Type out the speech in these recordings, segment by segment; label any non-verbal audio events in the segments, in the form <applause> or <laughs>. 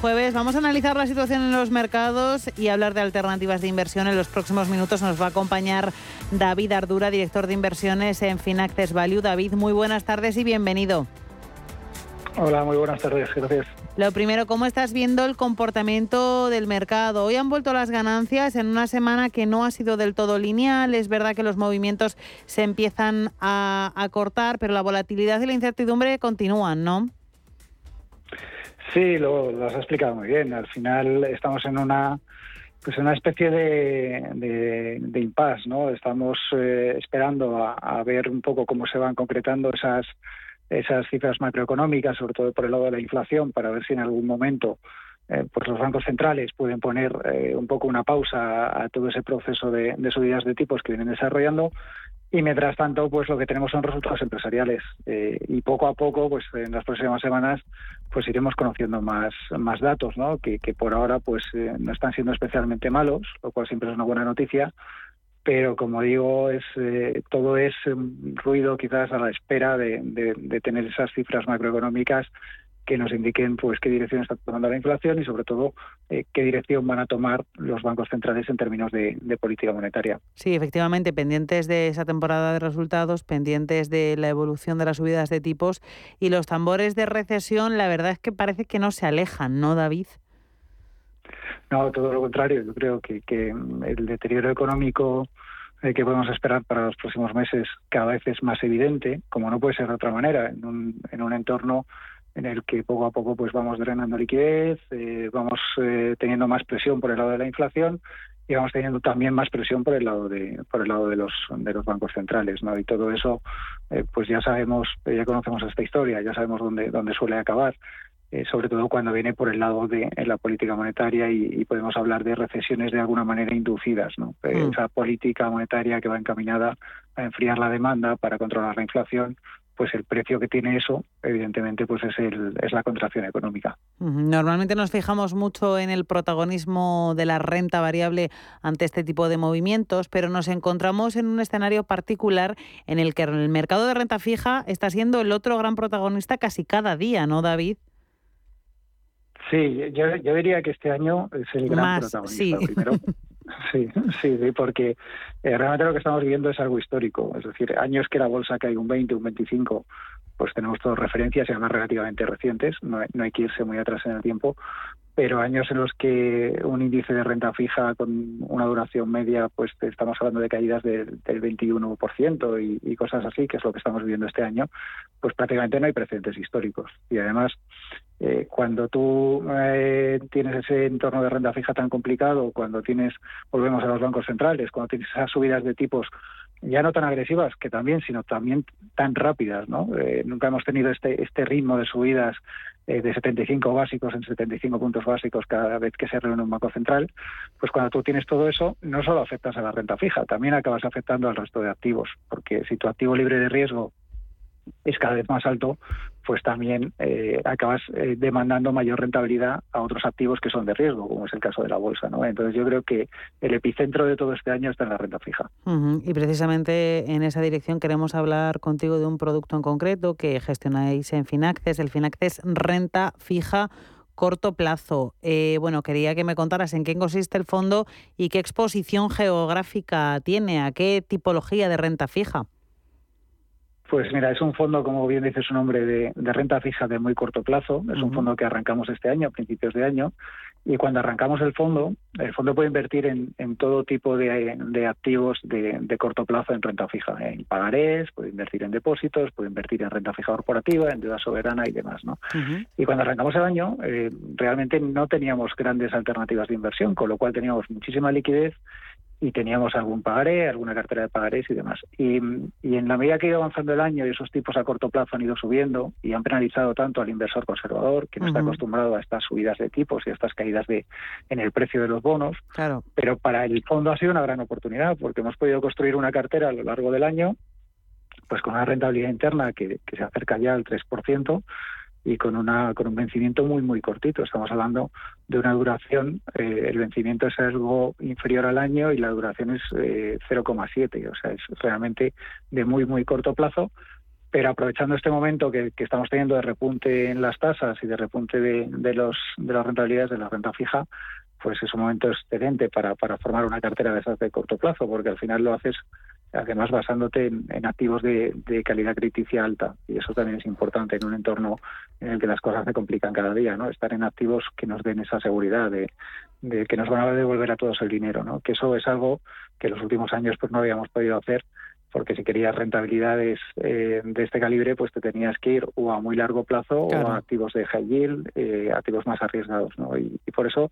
Jueves vamos a analizar la situación en los mercados y hablar de alternativas de inversión. En los próximos minutos nos va a acompañar David Ardura, director de inversiones en Finaccess Value. David, muy buenas tardes y bienvenido. Hola, muy buenas tardes, gracias. Lo primero, ¿cómo estás viendo el comportamiento del mercado? Hoy han vuelto las ganancias en una semana que no ha sido del todo lineal. Es verdad que los movimientos se empiezan a, cortar, pero la volatilidad y la incertidumbre continúan, ¿no? Sí, lo, has explicado muy bien. Al final estamos en una pues una especie de, de, impasse, ¿no? Estamos eh, esperando a, ver un poco cómo se van concretando esas esas cifras macroeconómicas, sobre todo por el lado de la inflación, para ver si en algún momento eh, pues los bancos centrales pueden poner eh, un poco una pausa a, todo ese proceso de, de, subidas de tipos que vienen desarrollando y mientras tanto, pues lo que tenemos son resultados empresariales eh, y poco a poco, pues en las próximas semanas, pues iremos conociendo más más datos, ¿no? Que, por ahora, pues eh, no están siendo especialmente malos, lo cual siempre es una buena noticia. Pero como digo, es eh, todo es ruido quizás a la espera de, de tener esas cifras macroeconómicas que nos indiquen pues qué dirección está tomando la inflación y sobre todo eh, qué dirección van a tomar los bancos centrales en términos de, política monetaria. Sí, efectivamente, pendientes de esa temporada de resultados, pendientes de la evolución de las subidas de tipos y los tambores de recesión, la verdad es que parece que no se alejan, ¿no, David? No, todo lo contrario. Yo creo que, el deterioro económico eh, que podemos esperar para los próximos meses cada vez es más evidente, como no puede ser de otra manera, en un, en un entorno en el que poco a poco pues vamos drenando liquidez, eh, vamos eh, teniendo más presión por el lado de la inflación y vamos teniendo también más presión por el lado de por el lado de los de los bancos centrales, ¿no? Y todo eso, eh, pues ya sabemos, ya conocemos esta historia, ya sabemos dónde dónde suele acabar. sobre todo cuando viene por el lado de la política monetaria y, podemos hablar de recesiones de alguna manera inducidas, ¿no? Mm. Esa política monetaria que va encaminada a enfriar la demanda para controlar la inflación, pues el precio que tiene eso, evidentemente, pues es, el, es la contracción económica. Normalmente nos fijamos mucho en el protagonismo de la renta variable ante este tipo de movimientos, pero nos encontramos en un escenario particular en el que el mercado de renta fija está siendo el otro gran protagonista casi cada día, ¿no, David? Sí, yo, diría que este año es el gran protagonista. Primero, <laughs> <laughs> Sí, sí, porque eh, realmente lo que estamos viviendo es algo histórico. Es decir, años que la bolsa cae un 20, un 25, pues tenemos todas referencias y además relativamente recientes, no hay, que irse muy atrás en el tiempo, pero años en los que un índice de renta fija con una duración media, pues estamos hablando de caídas del, 21% y, y, cosas así, que es lo que estamos viviendo este año, pues prácticamente no hay precedentes históricos. Y además, eh, cuando tú eh, tienes ese entorno de renta fija tan complicado, cuando tienes, volvemos a los bancos centrales, cuando tienes esas subidas de tipos ya no tan agresivas, que también, sino también tan rápidas, ¿no? Eh, nunca hemos tenido este, este ritmo de subidas eh, de 75 básicos en 75 puntos básicos cada vez que se reúne un banco central, pues cuando tú tienes todo eso, no solo afectas a la renta fija, también acabas afectando al resto de activos, porque si tu activo libre de riesgo es cada vez más alto, pues también eh, acabas eh, demandando mayor rentabilidad a otros activos que son de riesgo, como es el caso de la bolsa. ¿no? Entonces yo creo que el epicentro de todo este año está en la renta fija. Y precisamente en esa dirección queremos hablar contigo de un producto en concreto que gestionáis en Finaccess, el Finaccess Renta Fija corto plazo. Eh, bueno, quería que me contaras en qué consiste el fondo y qué exposición geográfica tiene, a qué tipología de renta fija. Pues mira, es un fondo, como bien dice su nombre, de, renta fija de muy corto plazo. Es un fondo que arrancamos este año, a principios de año. Y cuando arrancamos el fondo, el fondo puede invertir en, todo tipo de, activos de, corto plazo en renta fija, en pagarés, puede invertir en depósitos, puede invertir en renta fija corporativa, en deuda soberana y demás. ¿no? Y cuando arrancamos el año, eh, realmente no teníamos grandes alternativas de inversión, con lo cual teníamos muchísima liquidez y teníamos algún pagaré, alguna cartera de pagarés y demás. Y, en la medida que ha ido avanzando el año y esos tipos a corto plazo han ido subiendo y han penalizado tanto al inversor conservador, que no está acostumbrado a estas subidas de tipos y a estas caídas de en el precio de los bonos. Claro. Pero para el fondo ha sido una gran oportunidad porque hemos podido construir una cartera a lo largo del año pues con una rentabilidad interna que, que se acerca ya al 3%, y con una con un vencimiento muy muy cortito. Estamos hablando de una duración, eh, el vencimiento es algo inferior al año y la duración es 0,7, eh, o sea, es realmente de muy muy corto plazo pero aprovechando este momento que, estamos teniendo de repunte en las tasas y de repunte de, los, de las rentabilidades de la renta fija, pues es un momento excelente para, para formar una cartera de esas de corto plazo, porque al final lo haces además basándote en, activos de, calidad crediticia alta y eso también es importante en un entorno en el que las cosas se complican cada día, ¿no? Estar en activos que nos den esa seguridad de, que nos van a devolver a todos el dinero, ¿no? Que eso es algo que en los últimos años pues no habíamos podido hacer porque si querías rentabilidades eh, de este calibre, pues te tenías que ir o a muy largo plazo o a activos de high yield, eh, activos más arriesgados, ¿no? Y, y, por eso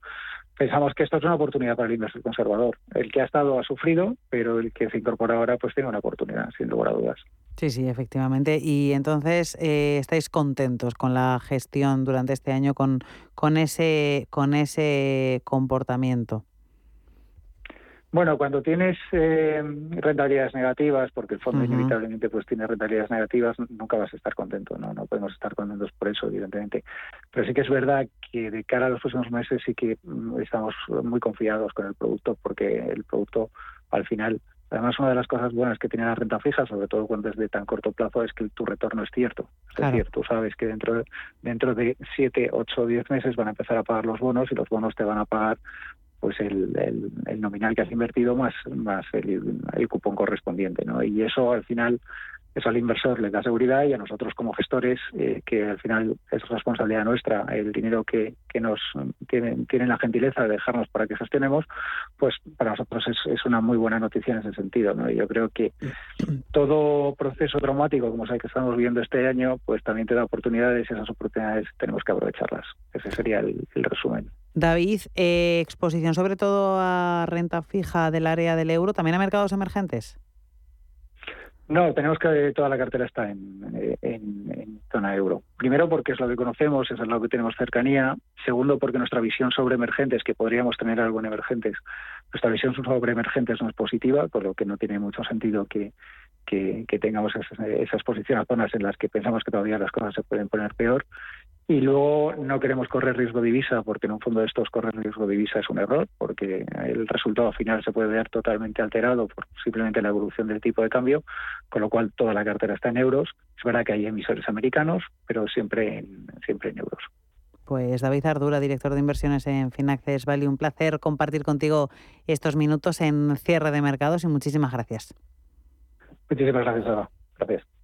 pensamos que esto es una oportunidad para el inversor conservador. El que ha estado ha sufrido, pero el que se incorpora ahora pues tiene una oportunidad, sin lugar a dudas. Sí, sí, efectivamente. Y entonces eh, estáis contentos con la gestión durante este año, con, con ese, con ese comportamiento. Bueno, cuando tienes eh, rentabilidades negativas, porque el fondo inevitablemente pues tiene rentabilidades negativas, nunca vas a estar contento, ¿no? No podemos estar contentos por eso, evidentemente. Pero sí que es verdad que de cara a los próximos meses sí que mm, estamos muy confiados con el producto, porque el producto al final Además, una de las cosas buenas que tiene la renta fija, sobre todo cuando es de tan corto plazo, es que tu retorno es cierto. Es decir, tú sabes que dentro de, dentro de 7, 8 o 10 meses van a empezar a pagar los bonos y los bonos te van a pagar pues el, el, nominal que has invertido más, más el, el, cupón correspondiente, ¿no? Y eso al final eso al inversor le da seguridad y a nosotros como gestores, eh, que al final es responsabilidad nuestra, el dinero que, que nos tienen, tienen la gentileza de dejarnos para que gestionemos, pues para nosotros es, es una muy buena noticia en ese sentido. ¿no? yo creo que todo proceso traumático, como es el que estamos viendo este año, pues también te da oportunidades y esas oportunidades tenemos que aprovecharlas. Ese sería el, resumen. David, eh, exposición sobre todo a renta fija del área del euro, también a mercados emergentes. No, tenemos que toda la cartera está en, en, zona euro. Primero porque es lo que conocemos, es lo que tenemos cercanía. Segundo porque nuestra visión sobre emergentes, que podríamos tener algo en emergentes, nuestra visión sobre emergentes no es positiva, por lo que no tiene mucho sentido que, que, tengamos esa, esa exposición a zonas en las que pensamos que todavía las cosas se pueden poner peor. Y luego no queremos correr riesgo de divisa, porque en un fondo de estos correr riesgo de divisa es un error, porque el resultado final se puede ver totalmente alterado por simplemente la evolución del tipo de cambio, con lo cual toda la cartera está en euros. Es verdad que hay emisores americanos, pero siempre en, siempre en euros. Pues David Ardura, director de inversiones en Finaccess Vale, un placer compartir contigo estos minutos en cierre de mercados y muchísimas gracias. Muchísimas gracias, Gracias.